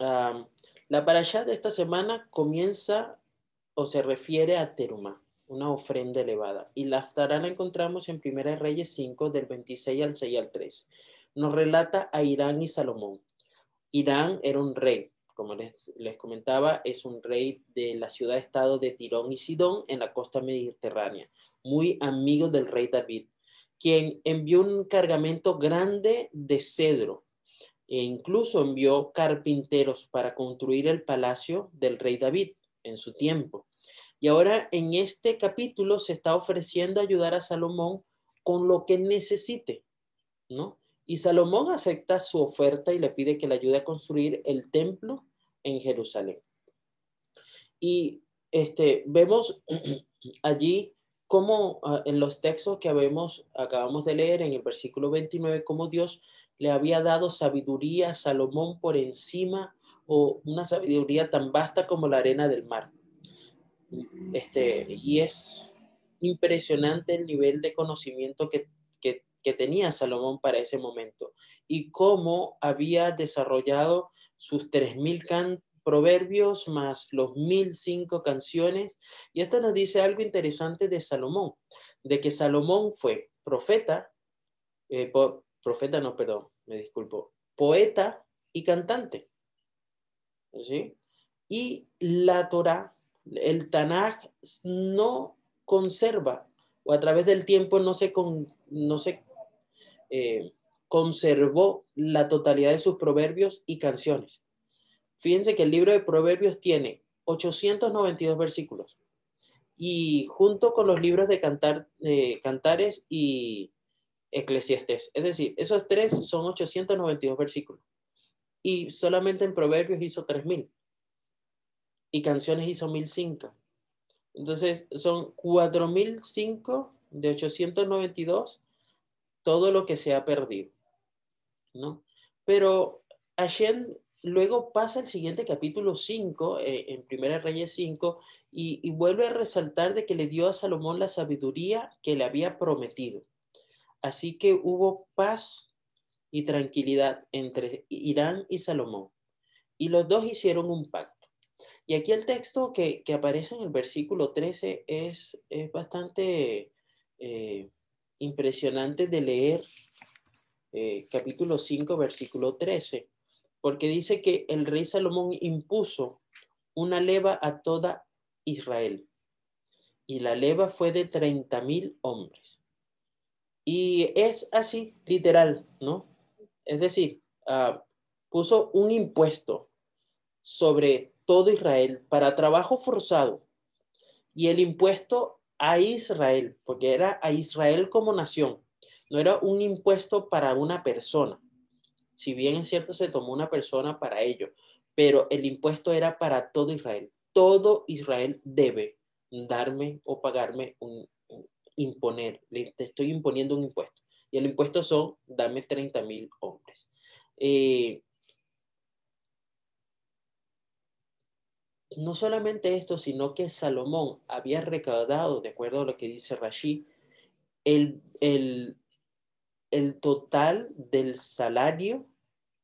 Bien. la parasha de esta semana comienza o se refiere a Teruma, una ofrenda elevada. Y la Aftará la encontramos en Primera Reyes 5, del 26 al 6 al 3. Nos relata a Irán y Salomón. Irán era un rey, como les, les comentaba, es un rey de la ciudad-estado de Tirón y Sidón en la costa mediterránea, muy amigo del rey David, quien envió un cargamento grande de cedro e incluso envió carpinteros para construir el palacio del rey David en su tiempo. Y ahora en este capítulo se está ofreciendo ayudar a Salomón con lo que necesite, ¿no? Y Salomón acepta su oferta y le pide que le ayude a construir el templo en Jerusalén. Y este, vemos allí cómo ah, en los textos que habemos, acabamos de leer en el versículo 29, cómo Dios le había dado sabiduría a Salomón por encima o una sabiduría tan vasta como la arena del mar. Este, y es impresionante el nivel de conocimiento que, que, tenía Salomón para ese momento y cómo había desarrollado sus 3.000 proverbios más los 1.005 canciones. Y esto nos dice algo interesante de Salomón, de que Salomón fue profeta, eh, profeta no, perdón, me disculpo, poeta y cantante. ¿Sí? Y la Torah, el Tanaj no conserva, o a través del tiempo no se, con, no se eh, conservó la totalidad de sus proverbios y canciones. Fíjense que el libro de proverbios tiene 892 versículos y junto con los libros de cantar, cantares y Eclesiastes. Es decir, esos tres son 892 versículos. Y solamente en Proverbios hizo 3000. Y canciones hizo 1005. Entonces, son 4005 de 892 todo lo que se ha perdido. ¿No? Pero Hashem luego pasa el siguiente capítulo 5, eh, en Primera Reyes 5, y, y, vuelve a resaltar de que le dio a Salomón la sabiduría que le había prometido. Así que hubo paz y tranquilidad entre Irán y Salomón. Y los dos hicieron un pacto. Y aquí el texto que, aparece en el versículo 13 es, es bastante eh, impresionante de leer. Eh, capítulo 5, versículo 13, porque dice que el rey Salomón impuso una leva a toda Israel. Y la leva fue de 30 mil hombres. Y es así, literal, ¿no? Es decir, ah, puso un impuesto sobre todo Israel para trabajo forzado y el impuesto a Israel, porque era a Israel como nación, no era un impuesto para una persona. Si bien es cierto, se tomó una persona para ello, pero el impuesto era para todo Israel. Todo Israel debe darme o pagarme un, imponer, te estoy imponiendo un impuesto. Y el impuesto son, dame 30 mil hombres. Eh, no solamente esto, sino que Salomón había recaudado, de acuerdo a lo que dice Rashi, el, el, el total del salario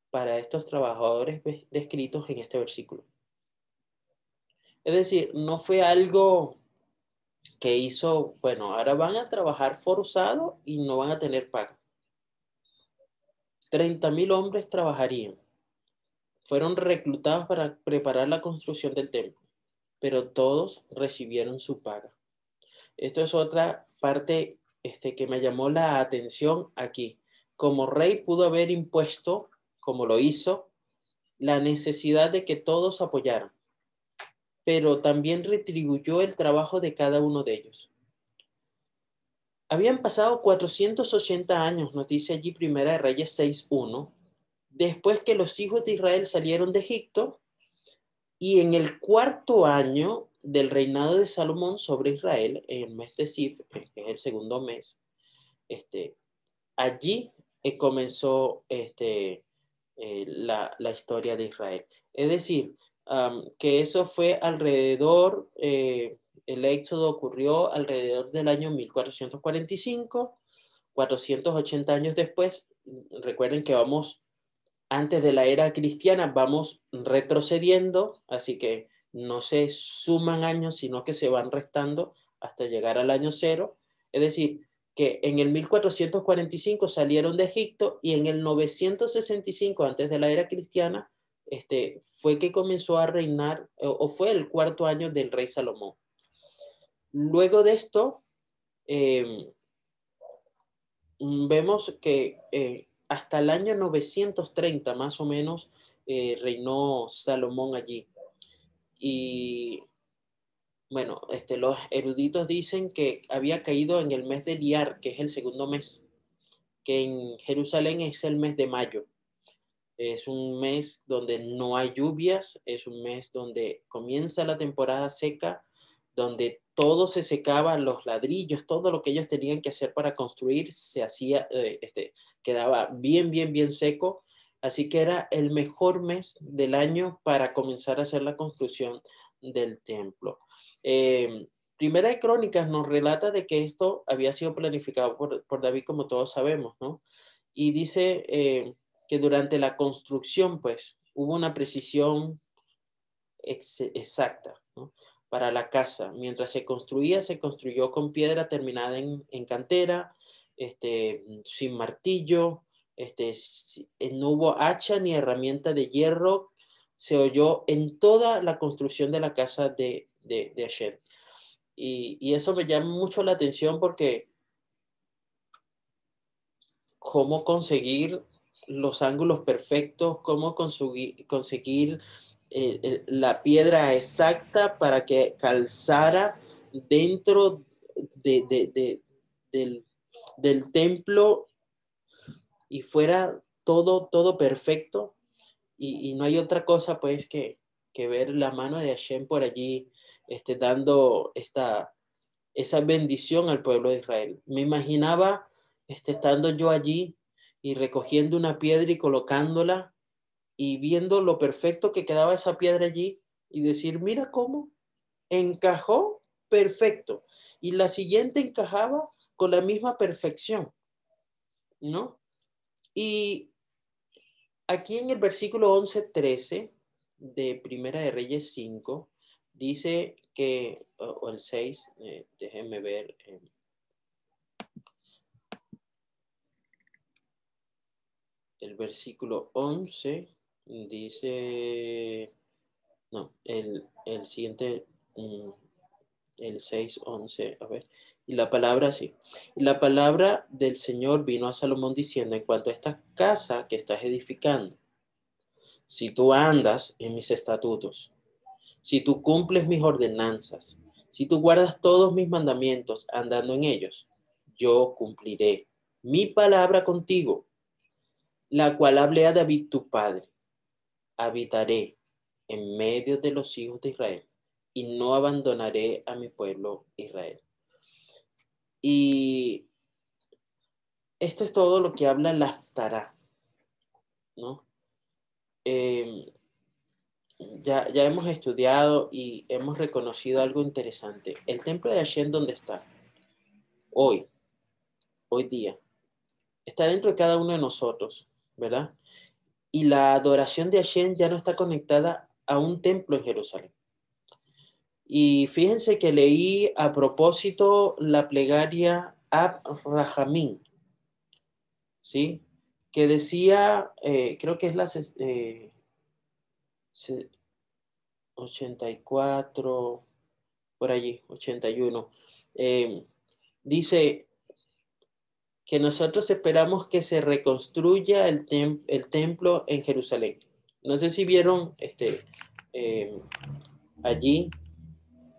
para estos trabajadores descritos en este versículo. Es decir, no fue algo que hizo, bueno, ahora van a trabajar forzado y no van a tener paga. 30 mil hombres trabajarían. Fueron reclutados para preparar la construcción del templo, pero todos recibieron su paga. Esto es otra parte este, que me llamó la atención aquí. Como rey pudo haber impuesto, como lo hizo, la necesidad de que todos apoyaran pero también retribuyó el trabajo de cada uno de ellos. Habían pasado 480 años, nos dice allí Primera de Reyes 6.1, después que los hijos de Israel salieron de Egipto, y en el cuarto año del reinado de Salomón sobre Israel, en el mes de Sif, que es el segundo mes, este, allí eh, comenzó este, eh, la historia de Israel. Es decir, que eso fue alrededor, eh, el éxodo ocurrió alrededor del año 1445, 480 años después, recuerden que vamos antes de la era cristiana, vamos retrocediendo, así que no se suman años, sino que se van restando hasta llegar al año cero. Es decir, que en el 1445 salieron de Egipto y en el 965, antes de la era cristiana, este, fue que comenzó a reinar, o, fue el cuarto año del rey Salomón. Luego de esto, em, vemos que eh, hasta el año 930 más o menos eh, reinó Salomón allí. Y bueno, este, los eruditos dicen que había caído en el mes de Liar, que es el segundo mes, que en Jerusalén es el mes de mayo. Es un mes donde no hay lluvias, es un mes donde comienza la temporada seca, donde todo se secaba, los ladrillos, todo lo que ellos tenían que hacer para construir se hacía, eh, este, quedaba bien, bien, bien seco. Así que era el mejor mes del año para comenzar a hacer la construcción del templo. Eh, Primera de Crónicas nos relata de que esto había sido planificado por, David, como todos sabemos, ¿no? Y dice eh, que durante la construcción, pues, hubo una precisión exacta, ¿no? Para la casa. Mientras se construía, se construyó con piedra terminada en, cantera, este, sin martillo, este, no hubo hacha ni herramienta de hierro se oyó en toda la construcción de la casa de, de, de Y, eso me llama mucho la atención porque cómo conseguir los ángulos perfectos, cómo conseguir, conseguir eh, la piedra exacta para que calzara dentro de, del, del, templo y fuera todo, todo perfecto y, no hay otra cosa pues que, que, ver la mano de Hashem por allí este, dando esta, esa bendición al pueblo de Israel. Me imaginaba este, estando yo allí y recogiendo una piedra y colocándola y viendo lo perfecto que quedaba esa piedra allí y decir, mira cómo encajó perfecto y la siguiente encajaba con la misma perfección, ¿no? Y Aquí en el versículo 11-13 de Primera de Reyes 5, dice que, o, el 6, eh, déjenme ver. El versículo 11 dice, no, el, el siguiente, mm, el 6, 11, a ver. Y la palabra sí. la palabra del Señor vino a Salomón diciendo en cuanto a esta casa que estás edificando, si tú andas en mis estatutos, si tú cumples mis ordenanzas, si tú guardas todos mis mandamientos andando en ellos, yo cumpliré mi palabra contigo, la cual hablé a David tu padre. Habitaré en medio de los hijos de Israel y no abandonaré a mi pueblo Israel. Y esto es todo lo que habla la ¿no? Em, ya, ya hemos estudiado y hemos reconocido algo interesante. El templo de Hashem, ¿dónde está? Hoy, hoy día. Está dentro de cada uno de nosotros, ¿verdad? Y la adoración de Hashem ya no está conectada a un templo en Jerusalén. Y fíjense que leí a propósito la plegaria Ab Rahamim, ¿sí? Que decía, eh, creo que es la 84, eh, por allí, 81. Em, dice que nosotros esperamos que se reconstruya el, el templo en Jerusalén. No sé si vieron este, em, allí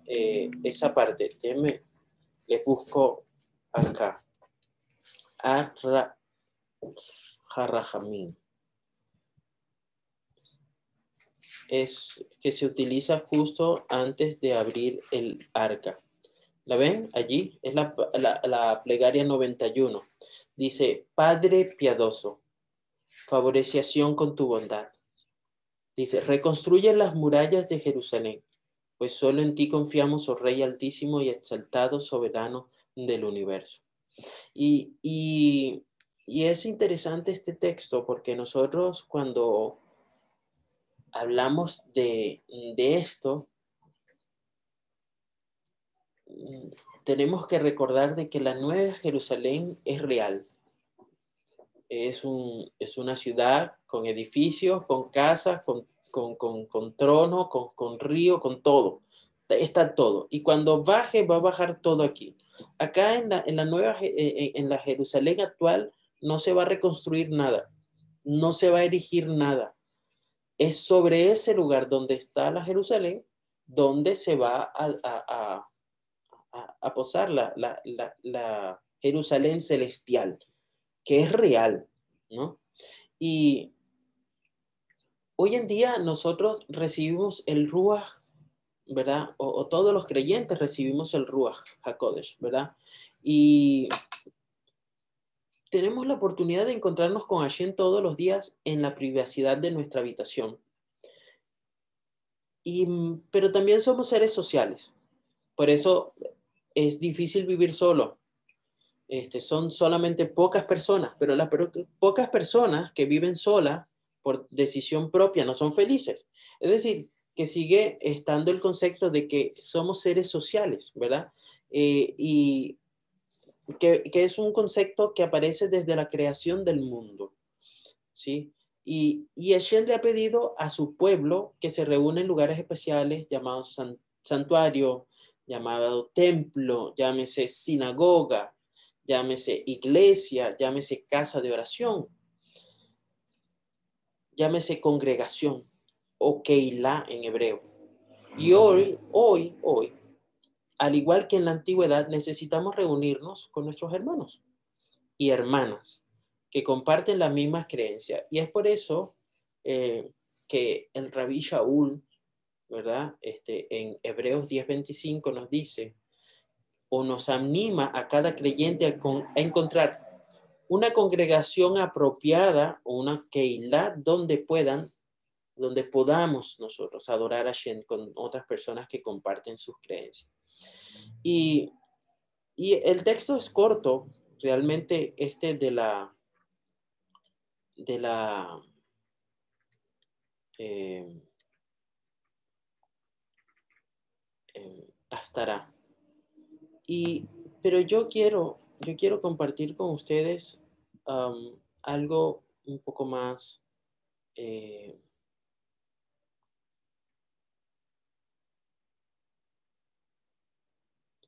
eh, esa parte. Déjenme, les busco acá. Harrahamim. Es que se utiliza justo antes de abrir el arca. ¿La ven? Allí es la, la, la plegaria 91. Dice, Padre piadoso, favoreciación con tu bondad. Dice, reconstruye las murallas de Jerusalén pues solo en ti confiamos, oh Rey altísimo y exaltado, soberano del universo. Y, y es interesante este texto porque nosotros cuando hablamos de, de esto, tenemos que recordar de que la Nueva Jerusalén es real. Es, un, es una ciudad con edificios, con casas, con, con, con, con trono, con, con río, con todo. Está todo. Y cuando baje, va a bajar todo aquí. Acá en la, en la nueva, eh, eh, en la Jerusalén actual, no se va a reconstruir nada. No se va a erigir nada. Es sobre ese lugar donde está la Jerusalén, donde se va a a, posar la, la, Jerusalén celestial, que es real, ¿no? Y hoy en día nosotros recibimos el Ruach, ¿verdad? O, todos los creyentes recibimos el Ruach HaKodesh, ¿verdad? Y tenemos la oportunidad de encontrarnos con Hashem todos los días en la privacidad de nuestra habitación. Y, pero también somos seres sociales. Por eso es difícil vivir solo. Este, son solamente pocas personas, pero las pocas personas que viven solas por decisión propia no son felices. Es decir, que sigue estando el concepto de que somos seres sociales, ¿verdad? Eh, y que, es un concepto que aparece desde la creación del mundo, ¿sí? Y, y Hashem le ha pedido a su pueblo que se reúne en lugares especiales llamados santuario, llamado templo, llámese sinagoga, llámese iglesia, llámese casa de oración, llámese congregación o Keilah en hebreo. Y hoy, hoy, hoy, al igual que en la antigüedad, necesitamos reunirnos con nuestros hermanos y hermanas que comparten las mismas creencias. Y es por eso eh, que el rabí Shaul ¿verdad? Este, en Hebreos 10:25 nos dice, o nos anima a cada creyente a, encontrar una congregación apropiada o una Keilah donde puedan, donde podamos nosotros adorar a Shen con otras personas que comparten sus creencias. Y, y el texto es corto, realmente este de la, de la, eh, estará. Y, pero yo quiero, yo quiero compartir con ustedes algo un poco más eh,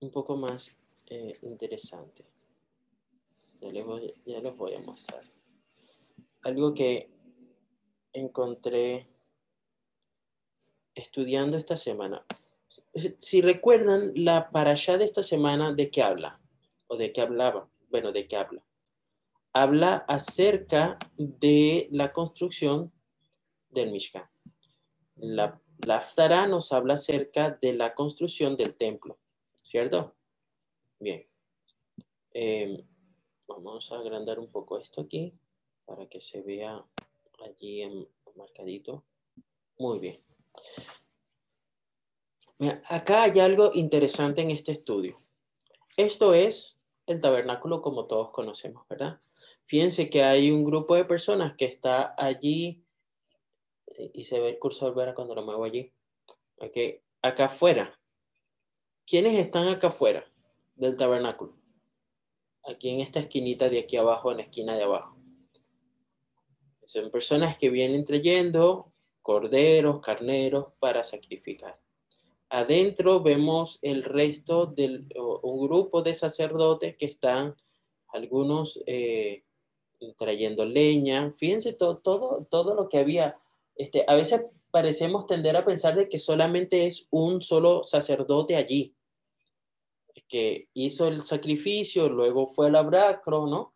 un poco más eh, interesante. Ya les, voy, ya les voy a mostrar. Algo que encontré estudiando esta semana si recuerdan la parasha de esta semana, ¿de qué habla? ¿O de qué hablaba? Bueno, ¿de qué habla? Habla acerca de la construcción del Mishkan. La, la nos habla acerca de la construcción del templo, ¿cierto? Bien. Em, vamos a agrandar un poco esto aquí para que se vea allí en, marcadito. Muy bien acá hay algo interesante en este estudio. Esto es el tabernáculo como todos conocemos, ¿verdad? Fíjense que hay un grupo de personas que está allí eh, y se ve el cursor ¿verdad? cuando lo muevo allí. Okay. Acá afuera. ¿Quiénes están acá afuera del tabernáculo? Aquí en esta esquinita de aquí abajo, en la esquina de abajo. Son personas que vienen trayendo corderos, carneros para sacrificar. Adentro vemos el resto de un grupo de sacerdotes que están, algunos eh, trayendo leña. Fíjense todo, todo, todo lo que había. Este, a veces parecemos tender a pensar de que solamente es un solo sacerdote allí, que hizo el sacrificio, luego fue al abracro, ¿no?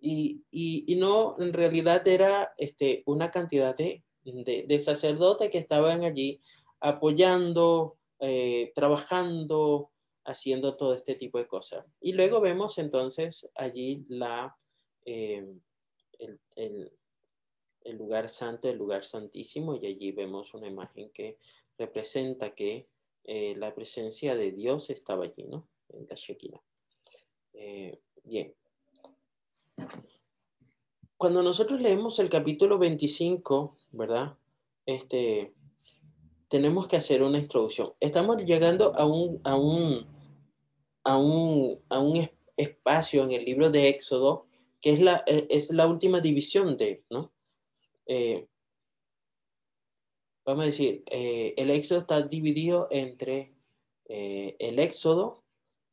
Y, y, no, en realidad era este, una cantidad de, de, de sacerdotes que estaban allí apoyando, eh, trabajando, haciendo todo este tipo de cosas. Y luego vemos entonces allí la, eh, el, lugar santo, el lugar santísimo, y allí vemos una imagen que representa que eh, la presencia de Dios estaba allí, ¿no? En la Shekinah. bien. cuando nosotros leemos el capítulo 25, ¿verdad? Este, tenemos que hacer una introducción. Estamos llegando a un, a un, a un, a un espacio en el libro de Éxodo que es la, e, es la última división de, ¿no? Eh, vamos a decir, eh, el Éxodo está dividido entre eh, el Éxodo,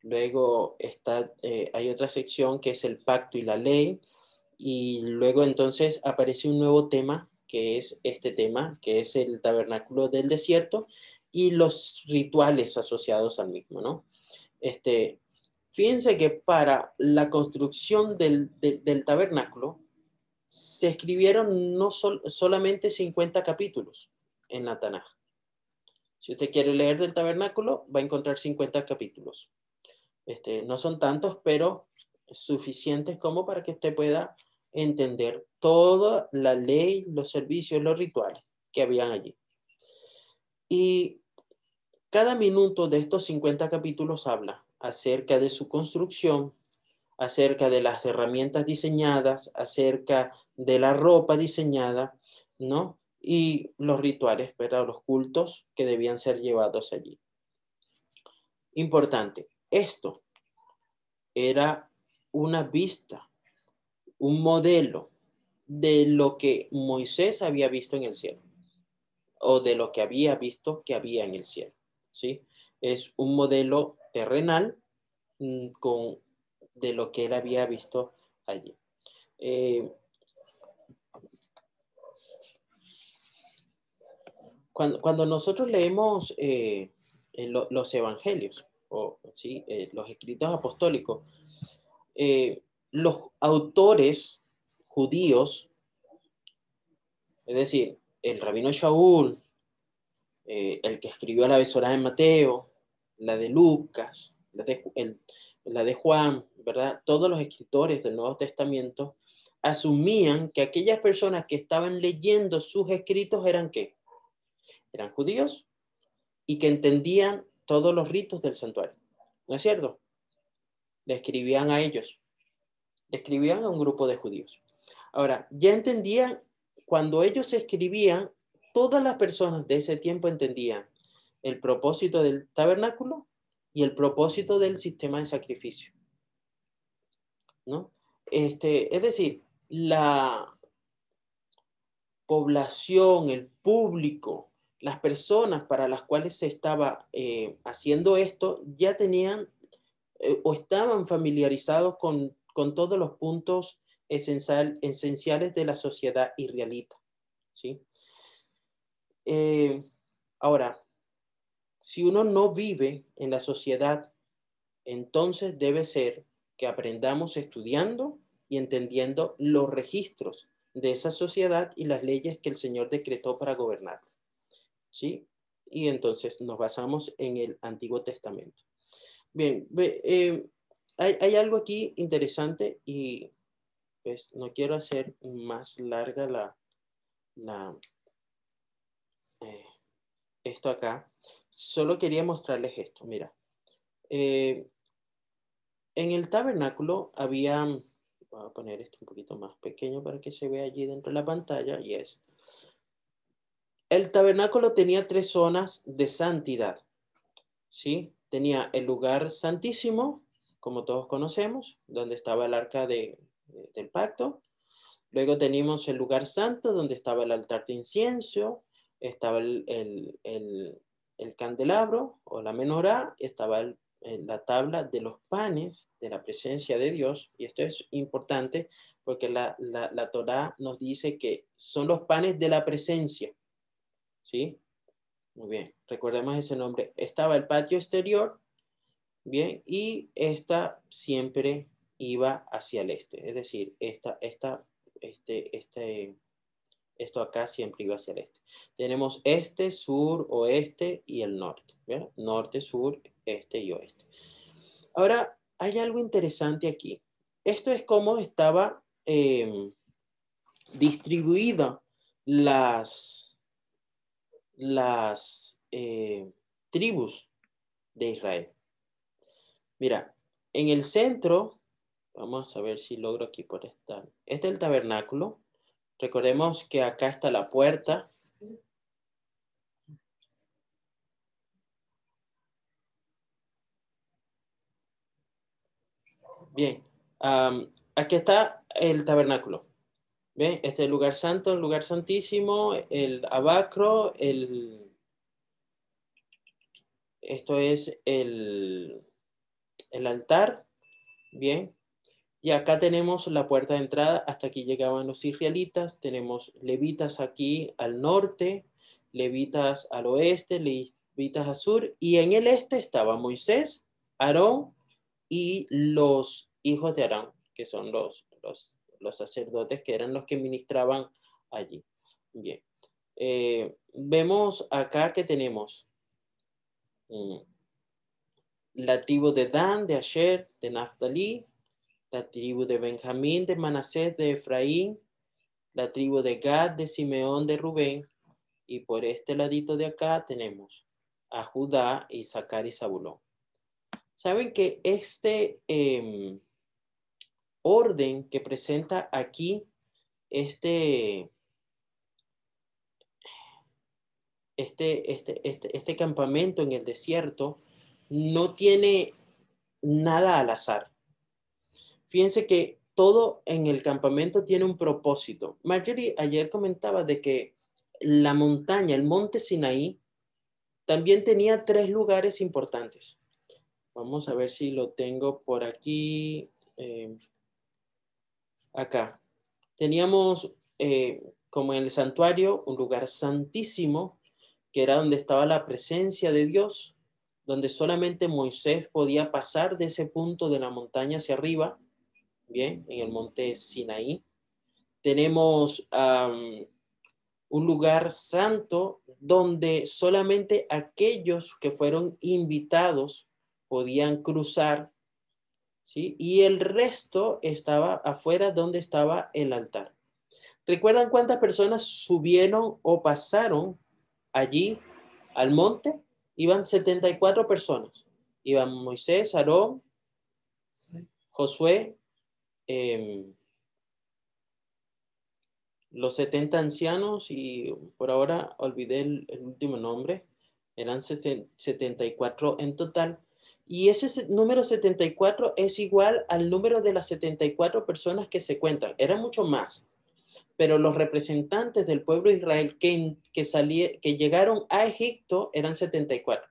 luego está, hay otra sección que es el pacto y la ley, y luego entonces aparece un nuevo tema, que es este tema, que es el tabernáculo del desierto y los rituales asociados al mismo, ¿no? Este, fíjense que para la construcción del, tabernáculo se escribieron no solamente 50 capítulos en la. Si usted quiere leer del tabernáculo, va a encontrar 50 capítulos. Este, no son tantos, pero suficientes como para que usted pueda entender toda la ley, los servicios, los rituales que habían allí. Y cada minuto de estos 50 capítulos habla acerca de su construcción, acerca de las herramientas diseñadas, acerca de la ropa diseñada, ¿no? Y los rituales, ¿verdad? Los cultos que debían ser llevados allí. Importante, esto era una vista un modelo de lo que Moisés había visto en el cielo o de lo que había visto que había en el cielo. ¿sí? Es un modelo terrenal mm, con, de lo que él había visto allí. Eh, cuando, nosotros leemos eh, los evangelios o ¿sí? Eh, los escritos apostólicos, los autores judíos, es decir, el rabino Shaul, eh, el que escribió la besora de Mateo, la de Lucas, la de, Juan, ¿verdad? Todos los escritores del Nuevo Testamento asumían que aquellas personas que estaban leyendo sus escritos eran qué? Eran judíos y que entendían todos los ritos del santuario. ¿No es cierto? Le escribían a ellos escribían a un grupo de judíos. Ahora, ya entendían, cuando ellos escribían, todas las personas de ese tiempo entendían el propósito del tabernáculo y el propósito del sistema de sacrificio. ¿No? Este, es decir, la población, el público, las personas para las cuales se estaba eh, haciendo esto ya tenían eh, o estaban familiarizados con con todos los puntos esencial, esenciales de la sociedad israelita. ¿sí? Eh, ahora, si uno no vive en la sociedad, entonces debe ser que aprendamos estudiando y entendiendo los registros de esa sociedad y las leyes que el Señor decretó para gobernar. ¿Sí? Y entonces nos basamos en el Antiguo Testamento. Bien, eh, hay, algo aquí interesante y pues no quiero hacer más larga la, la eh, esto acá. Solo quería mostrarles esto. Mira, eh, en el tabernáculo había, voy a poner esto un poquito más pequeño para que se vea allí dentro de la pantalla, y es, el tabernáculo tenía tres zonas de santidad, ¿sí? Tenía el lugar santísimo, como todos conocemos, donde estaba el arca de, del pacto. Luego teníamos el lugar santo, donde estaba el altar de incienso, estaba el, el, el, candelabro o la menorá, estaba la tabla de los panes de la presencia de Dios. Y esto es importante porque la, la, la Torah nos dice que son los panes de la presencia. ¿Sí? Muy bien, recordemos ese nombre. Estaba el patio exterior, Bien, y esta siempre iba hacia el este, es decir, esta, esta, este, este, esto acá siempre iba hacia el este. Tenemos este, sur, oeste y el norte. Norte, sur, este y oeste. Ahora, hay algo interesante aquí. Esto es cómo estaba eh, distribuida las, las eh, tribus de Israel. Mira, en el centro Vamos a ver si logro aquí por estar. Este es el tabernáculo. Recordemos que acá está la puerta. Bien, aquí está el tabernáculo. ¿Ven? Este es el lugar santo, el lugar santísimo, el abacro, el... Esto es el, el altar. Bien, y acá tenemos la puerta de entrada, hasta aquí llegaban los israelitas, tenemos levitas aquí al norte, levitas al oeste, levitas al sur, y en el este estaba Moisés, Aarón y los hijos de Aarón, que son los, los, sacerdotes que eran los que ministraban allí. Bien, eh, vemos acá que tenemos mm, la tribu de Dan, de Asher, de Naphtali, la tribu de Benjamín, de Manasés, de Efraín, la tribu de Gad, de Simeón, de Rubén, y por este ladito de acá tenemos a Judá, Isaacar y Zabulón. Saben que este em, orden que presenta aquí este, este, este, este, este campamento en el desierto no tiene nada al azar. Fíjense que todo en el campamento tiene un propósito. Marjorie ayer comentaba de que la montaña, el monte Sinaí, también tenía tres lugares importantes. Vamos a ver si lo tengo por aquí. Eh, acá. Teníamos eh, como en el santuario un lugar santísimo, que era donde estaba la presencia de Dios, donde solamente Moisés podía pasar de ese punto de la montaña hacia arriba bien, en el monte Sinaí. Tenemos un lugar santo donde solamente aquellos que fueron invitados podían cruzar, ¿sí? Y el resto estaba afuera donde estaba el altar. ¿Recuerdan cuántas personas subieron o pasaron allí al monte? Iban 74 personas. Iban Moisés, Aarón, Josué, Em, los 70 ancianos y por ahora olvidé el, último nombre, eran 74 en total. Y ese número 74 es igual al número de las 74 personas que se cuentan. Eran mucho más. Pero los representantes del pueblo de Israel que, que, que llegaron a Egipto eran 74.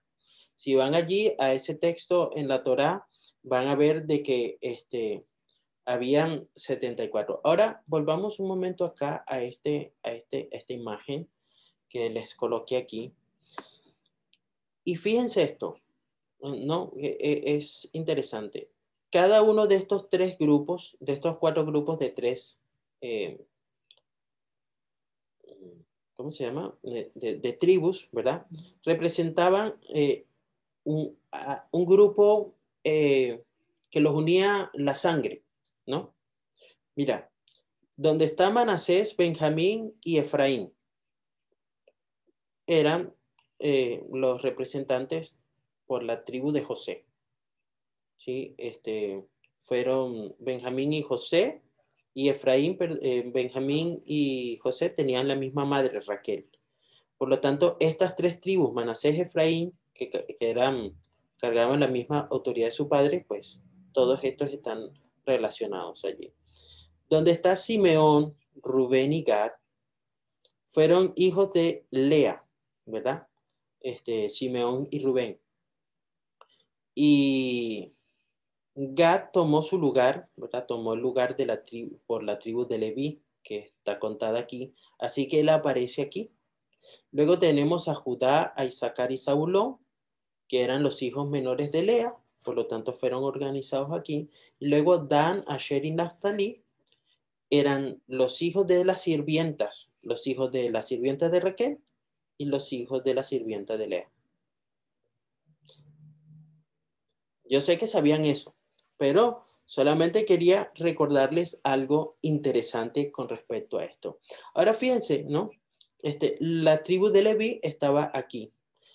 Si van allí a ese texto en la Torá, van a ver de que este, habían 74. Ahora volvamos un momento acá a, este, a, este, esta imagen que les coloqué aquí. Y fíjense esto, ¿no? E, e, es interesante. Cada uno de estos tres grupos, de estos cuatro grupos de tres, eh, ¿cómo se llama? De, tribus, ¿verdad? Representaban eh, un, un, grupo eh, que los unía la sangre. ¿No? Mira, donde está Manasés, Benjamín y Efraín eran eh, los representantes por la tribu de José. ¿Sí? Este, fueron Benjamín y José, y Efraín, eh, Benjamín y José tenían la misma madre, Raquel. Por lo tanto, estas tres tribus, Manasés Efraín, que, que eran, cargaban la misma autoridad de su padre, pues todos estos están relacionados allí. Donde está Simeón, Rubén y Gad, fueron hijos de Lea, ¿verdad? Este, Simeón y Rubén. Y Gad tomó su lugar, ¿verdad? Tomó el lugar de la tribu, por la tribu de Leví, que está contada aquí. Así que él aparece aquí. Luego tenemos a Judá, a Isaacar y Zabulón, que eran los hijos menores de Lea por lo tanto fueron organizados aquí. Luego Dan, Asher y Naftali eran los hijos de las sirvientas, los hijos de la sirvienta de Raquel y los hijos de la sirvienta de Lea. Yo sé que sabían eso, pero solamente quería recordarles algo interesante con respecto a esto. Ahora fíjense, ¿no? Este, la tribu de Leví estaba aquí.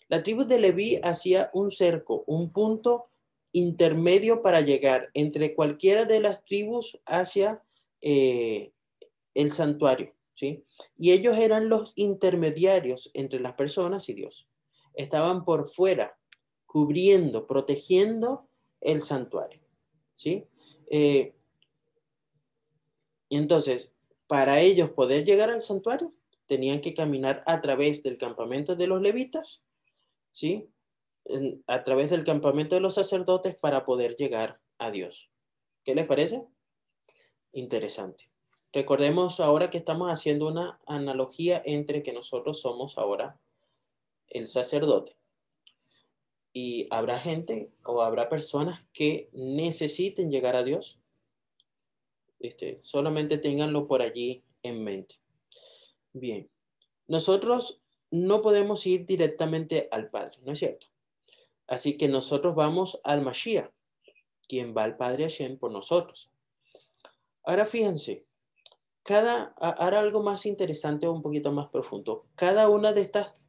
La tribu de Leví hacía un cerco, un punto intermedio para llegar entre cualquiera de las tribus hacia eh, el santuario, ¿sí? Y ellos eran los intermediarios entre las personas y Dios. Estaban por fuera, cubriendo, protegiendo el santuario, ¿sí? Eh, y entonces, para ellos poder llegar al santuario, tenían que caminar a través del campamento de los levitas, ¿sí? A través del campamento de los sacerdotes para poder llegar a Dios. ¿Qué les parece? Interesante. Recordemos ahora que estamos haciendo una analogía entre que nosotros somos ahora el sacerdote. Y habrá gente o habrá personas que necesiten llegar a Dios. Este, solamente ténganlo por allí en mente. Bien, nosotros no podemos ir directamente al Padre, ¿no es cierto? Así que nosotros vamos al Mashiach, quien va al Padre Hashem por nosotros. Ahora fíjense, cada, ahora algo más interesante o un poquito más profundo. Cada una de estas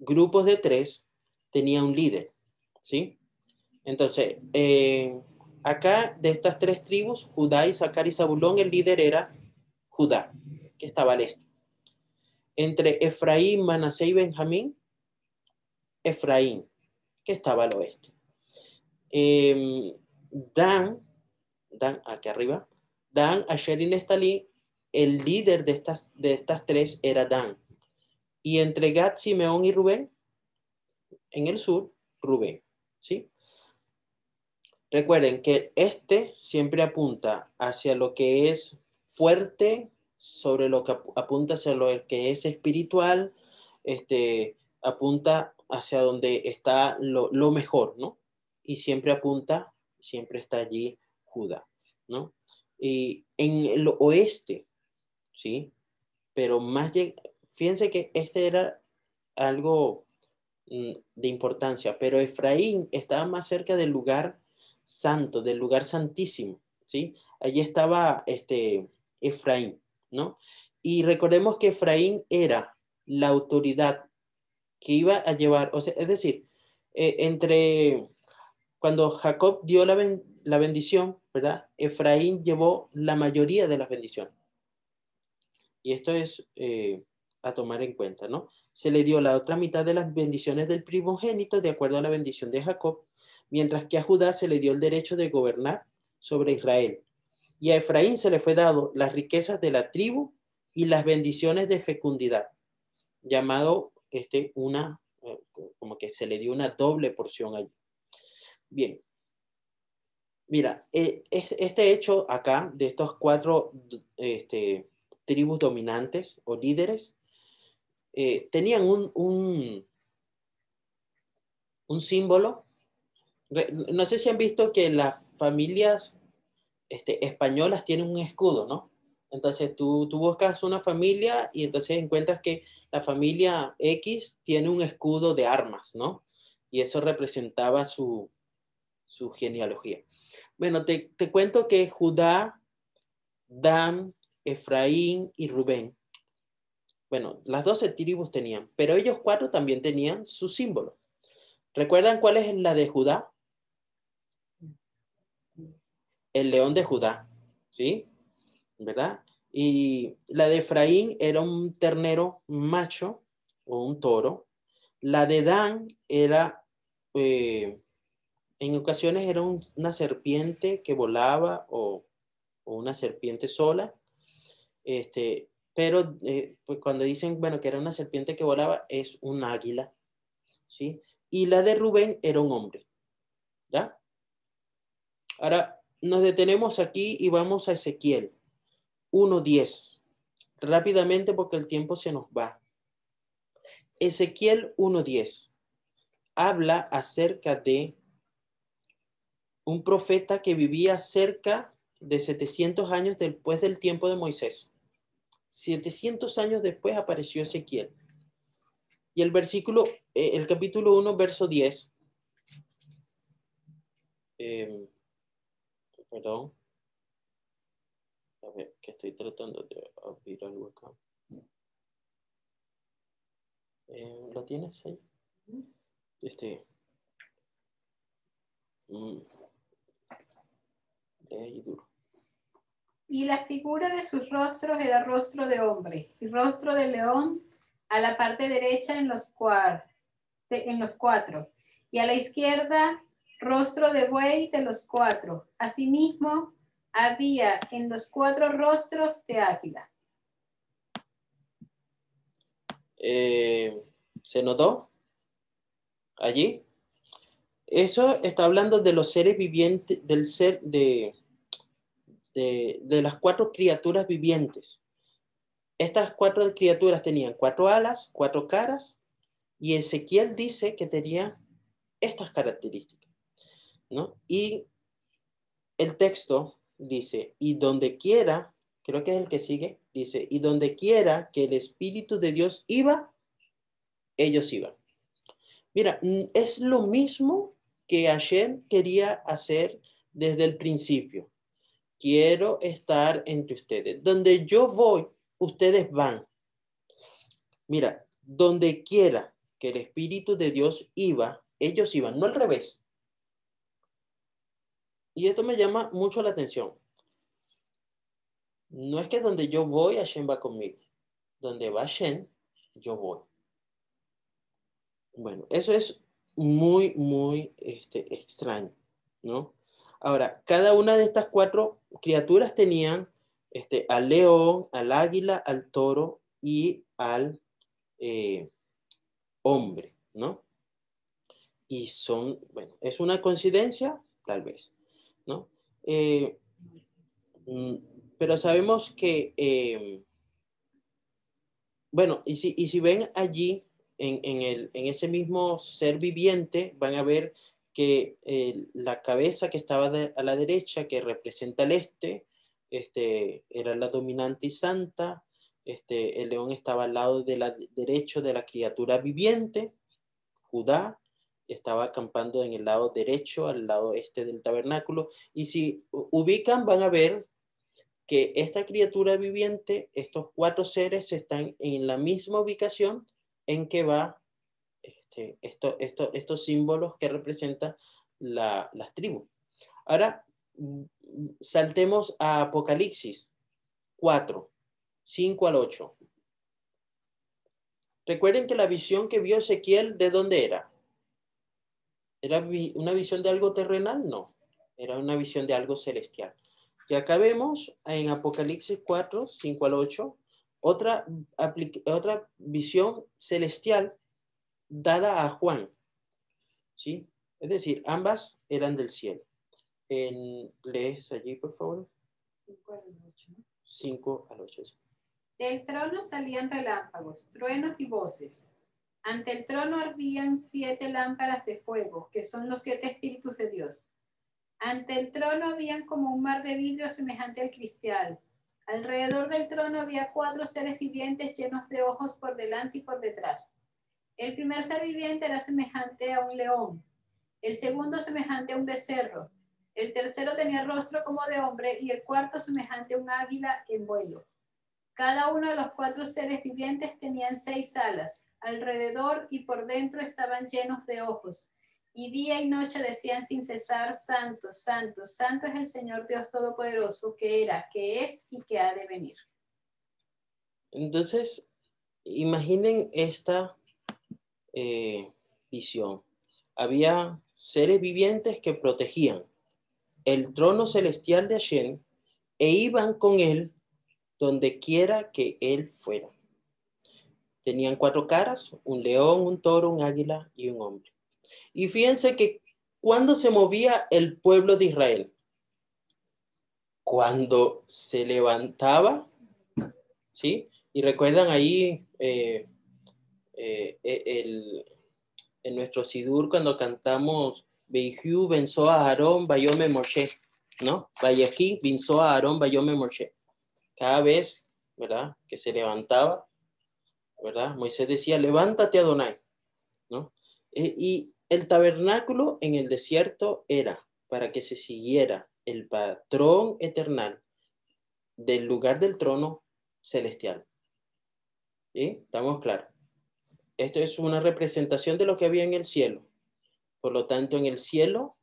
grupos de tres tenía un líder, ¿sí? Entonces, eh, acá de estas tres tribus, Judá, Isaacar y Zabulón, el líder era Judá, que estaba al este. Entre Efraín, Manasé y Benjamín, Efraín que estaba al oeste. Em, Dan, Dan, aquí arriba, Dan, Asher y Nestalí, el líder de estas, de estas tres era Dan. Y entre Gad, Simeón y Rubén, en el sur, Rubén. ¿sí? Recuerden que este siempre apunta hacia lo que es fuerte, sobre lo que apunta hacia lo que es espiritual, este, apunta hacia donde está lo, mejor, ¿no? Y siempre apunta, siempre está allí Judá, ¿no? Y en el oeste, ¿sí? Pero más, fíjense que este era algo mm, de importancia, pero Efraín estaba más cerca del lugar santo, del lugar santísimo, ¿sí? Allí estaba este Efraín, ¿no? Y recordemos que Efraín era la autoridad que iba a llevar, o sea, es decir, eh, entre cuando Jacob dio la, la bendición, ¿verdad? Efraín llevó la mayoría de las bendiciones. Y esto es eh, a tomar en cuenta, ¿no? Se le dio la otra mitad de las bendiciones del primogénito de acuerdo a la bendición de Jacob, mientras que a Judá se le dio el derecho de gobernar sobre Israel. Y a Efraín se le fue dado las riquezas de la tribu y las bendiciones de fecundidad, llamado este, una, eh, como que se le dio una doble porción allí. Bien. Mira, eh, este hecho acá de estos cuatro este, tribus dominantes o líderes eh, tenían un, un, un, símbolo. No sé si han visto que las familias este, españolas tienen un escudo, ¿no? Entonces tú, tú buscas una familia y entonces encuentras que la familia X tiene un escudo de armas, ¿no? Y eso representaba su, su genealogía. Bueno, te, te cuento que Judá, Dan, Efraín y Rubén, bueno, las doce tribus tenían, pero ellos cuatro también tenían su símbolo. ¿Recuerdan cuál es la de Judá? El león de Judá, ¿sí? ¿verdad? Y la de Efraín era un ternero macho o un toro. La de Dan era, eh, en ocasiones era una serpiente que volaba o, una serpiente sola. Este, pero eh, pues cuando dicen, bueno, que era una serpiente que volaba, es un águila. ¿sí? Y la de Rubén era un hombre. ¿Ya? Ahora nos detenemos aquí y vamos a Ezequiel. 1.10. Rápidamente porque el tiempo se nos va. Ezequiel 1.10 habla acerca de un profeta que vivía cerca de 700 años después del tiempo de Moisés. 700 años después apareció Ezequiel. Y el versículo, eh, el capítulo 1, verso 10. Eh, perdón. Que estoy tratando de abrir algo acá. Eh, ¿Lo tienes ahí? Este. Mm. Lee duro. Y la figura de sus rostros era rostro de hombre y rostro de león a la parte derecha en los, cuar- de- en los cuatro, y a la izquierda rostro de buey de los cuatro. Asimismo, había en los cuatro rostros de águila. Eh, ¿Se notó? Allí. Eso está hablando de los seres vivientes, del ser, de, de, de las cuatro criaturas vivientes. Estas cuatro criaturas tenían cuatro alas, cuatro caras, y Ezequiel dice que tenía estas características. ¿no? Y el texto dice, y donde quiera, creo que es el que sigue, dice, y donde quiera que el Espíritu de Dios iba, ellos iban. Mira, mm, es lo mismo que Hashem quería hacer desde el principio. Quiero estar entre ustedes. Donde yo voy, ustedes van. Mira, donde quiera que el Espíritu de Dios iba, ellos iban, no al revés. Y esto me llama mucho la atención. No es que donde yo voy, Hashem va conmigo. Donde va Hashem, yo voy. Bueno, eso es muy, muy este, extraño, ¿no? Ahora, cada una de estas cuatro criaturas tenían este, al león, al águila, al toro y al eh, hombre, ¿no? Y son, bueno, ¿es una coincidencia? Tal vez, ¿no? Eh, mm, pero sabemos que, eh, bueno, y si, y si ven allí, en, en, el, en ese mismo ser viviente, van a ver que eh, la cabeza que estaba a la derecha, que representa el este, este, era la dominante y santa, este, el león estaba al lado de la derecho de la criatura viviente, Judá, estaba acampando en el lado derecho, al lado este del tabernáculo, y si ubican van a ver que esta criatura viviente, estos cuatro seres están en la misma ubicación en que va este, esto, esto, estos símbolos que representan la, las tribus. Ahora, saltemos a Apocalipsis 4, 5 al 8. Recuerden que la visión que vio Ezequiel, ¿de dónde era? ¿Era vi una visión de algo terrenal? No, era una visión de algo celestial. Y acá vemos en Apocalipsis 4, 5 al 8, otra, otra visión celestial dada a Juan. ¿Sí? Es decir, ambas eran del cielo. En, lees allí, por favor. 5 al 8. 5 al 8. Del trono salían relámpagos, truenos y voces. Ante el trono ardían siete lámparas de fuego, que son los siete espíritus de Dios. Ante el trono habían como un mar de vidrio semejante al cristal. Alrededor del trono había cuatro seres vivientes llenos de ojos por delante y por detrás. El primer ser viviente era semejante a un león, el segundo semejante a un becerro, el tercero tenía rostro como de hombre y el cuarto semejante a un águila en vuelo. Cada uno de los cuatro seres vivientes tenían seis alas, alrededor y por dentro estaban llenos de ojos, y día y noche decían sin cesar, Santo, Santo, Santo es el Señor Dios Todopoderoso, que era, que es y que ha de venir. Entonces, imaginen esta eh, visión. Había seres vivientes que protegían el trono celestial de Hashem e iban con él donde quiera que él fuera. Tenían cuatro caras, un león, un toro, un águila y un hombre. Y fíjense que cuando se movía el pueblo de Israel, cuando se levantaba, ¿sí? Y recuerdan ahí eh, eh, el, en nuestro Sidur cuando cantamos Beihu venció a Aarón, Bayome Moshe, ¿no? Vayejí venció a Aarón, Bayome Moshe. Cada vez, ¿verdad? Que se levantaba, ¿verdad? Moisés decía, levántate Adonai, ¿no? Eh, y el tabernáculo en el desierto era para que se siguiera el patrón eternal del lugar del trono celestial. ¿Sí? ¿Estamos claros? Esto es una representación de lo que había en el cielo. Por lo tanto, en el cielo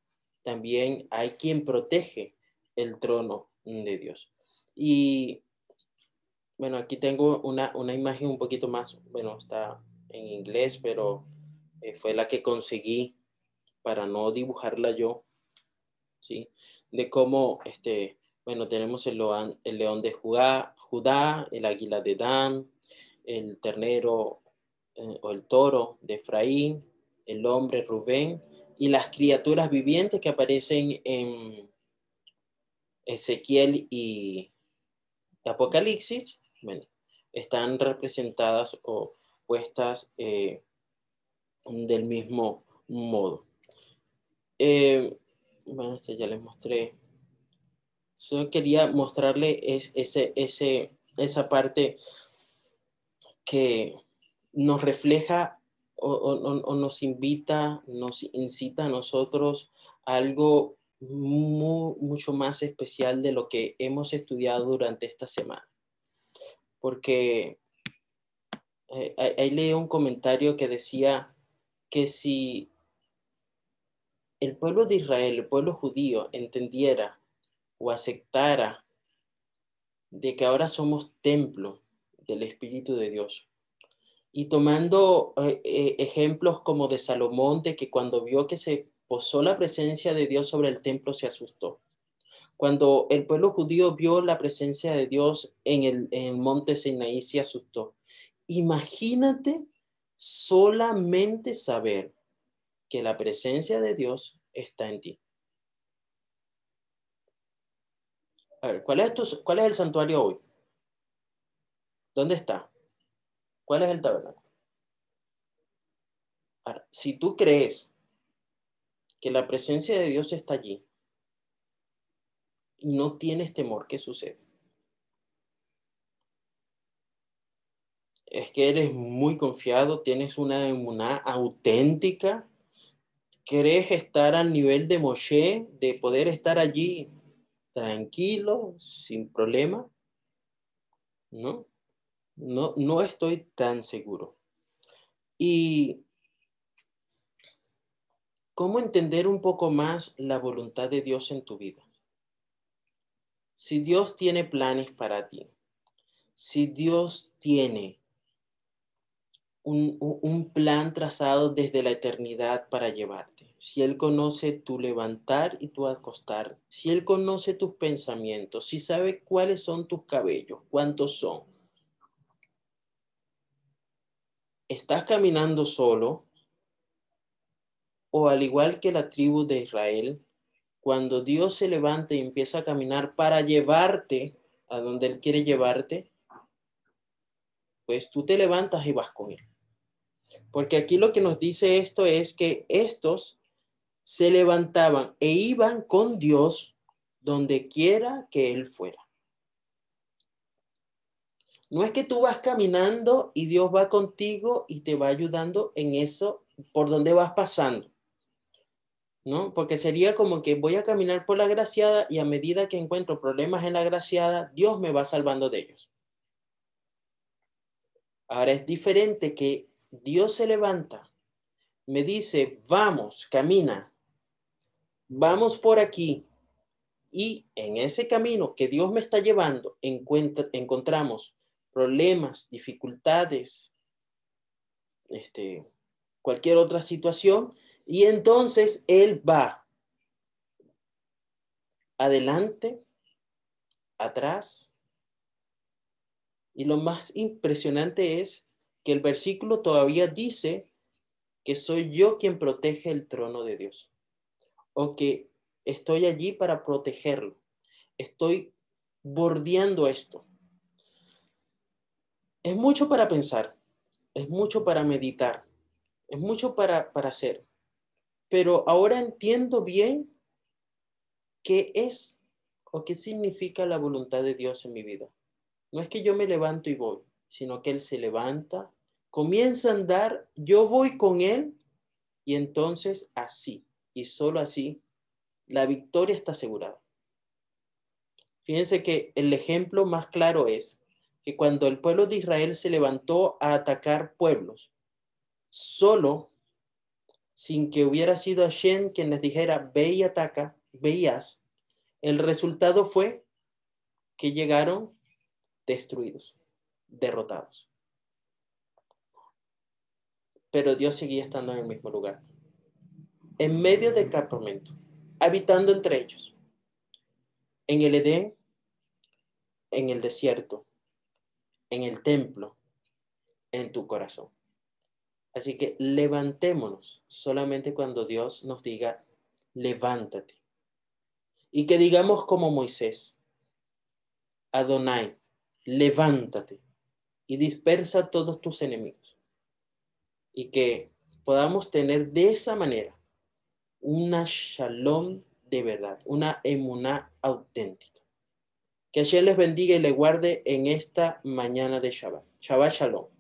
también hay quien protege el trono de Dios. Y bueno, aquí tengo una, una imagen un poquito más, bueno, está en inglés, pero eh, fue la que conseguí para no dibujarla yo, ¿sí? De cómo, este, bueno, tenemos el, león, de Judá, Judá, el águila de Dan, el ternero eh, o el toro de Efraín, el hombre Rubén y las criaturas vivientes que aparecen en Ezequiel y Apocalipsis, bueno, están representadas o puestas eh, del mismo modo. Eh, bueno, este ya les mostré. Solo quería mostrarle ese, ese, esa parte que nos refleja o, nos invita, nos incita a nosotros algo mucho más especial de lo que hemos estudiado durante esta semana. Porque eh, ahí leí un comentario que decía que si el pueblo de Israel, el pueblo judío, entendiera o aceptara de que ahora somos templo del Espíritu de Dios, y tomando eh, eh, ejemplos como de Salomón, de que cuando vio que se posó la presencia de Dios sobre el templo, se asustó. Cuando el pueblo judío vio la presencia de Dios en el, monte Sinaí, se asustó. Imagínate solamente saber que la presencia de Dios está en ti. A ver, ¿cuál es, ¿cuál es el santuario hoy? ¿Dónde está? ¿Cuál es el tabernáculo? Si tú crees que la presencia de Dios está allí no tienes temor, ¿qué sucede? Es que eres muy confiado, tienes una emuná auténtica ¿Querés estar al nivel de Moshe, de poder estar allí tranquilo, sin problema? No, no, no estoy tan seguro. Y cómo entender un poco más la voluntad de Dios en tu vida. Si Dios tiene planes para ti, si Dios tiene un, plan trazado desde la eternidad para llevarte. Si Él conoce tu levantar y tu acostar, si Él conoce tus pensamientos, si sabe cuáles son tus cabellos, cuántos son. ¿Estás caminando solo? O al igual que la tribu de Israel, cuando Dios se levanta y empieza a caminar para llevarte a donde Él quiere llevarte, pues tú te levantas y vas con Él. Porque aquí lo que nos dice esto es que estos se levantaban e iban con Dios donde quiera que Él fuera. No es que tú vas caminando y Dios va contigo y te va ayudando en eso por donde vas pasando. ¿No? Porque sería como que voy a caminar por la graciada y a medida que encuentro problemas en la graciada, Dios me va salvando de ellos. Ahora es diferente que Dios se levanta, me dice, vamos, camina, vamos por aquí. Y en ese camino que Dios me está llevando, encontramos problemas, dificultades, este, cualquier otra situación, y entonces Él va adelante, atrás. Y lo más impresionante es que el versículo todavía dice que soy yo quien protege el trono de Dios o que estoy allí para protegerlo. Estoy bordeando esto. Es mucho para pensar, es mucho para meditar, es mucho para, para hacer. Pero ahora entiendo bien qué es o qué significa la voluntad de Dios en mi vida. No es que yo me levanto y voy sino que Él se levanta, comienza a andar, yo voy con Él y entonces así, y solo así, la victoria está asegurada. Fíjense que el ejemplo más claro es que cuando el pueblo de Israel se levantó a atacar pueblos, solo sin que hubiera sido Hashem quien les dijera, ve y ataca, veías, el resultado fue que llegaron destruidos, derrotados. Pero Dios seguía estando en el mismo lugar, en medio del campamento, habitando entre ellos, en el Edén, en el desierto, en el templo, en tu corazón. Así que levantémonos solamente cuando Dios nos diga, levántate. Y que digamos como Moisés, Adonai, levántate y dispersa a todos tus enemigos. Y que podamos tener de esa manera una shalom de verdad, una emuná auténtica. Que ayer les bendiga y le guarde en esta mañana de Shabbat. Shabbat Shalom.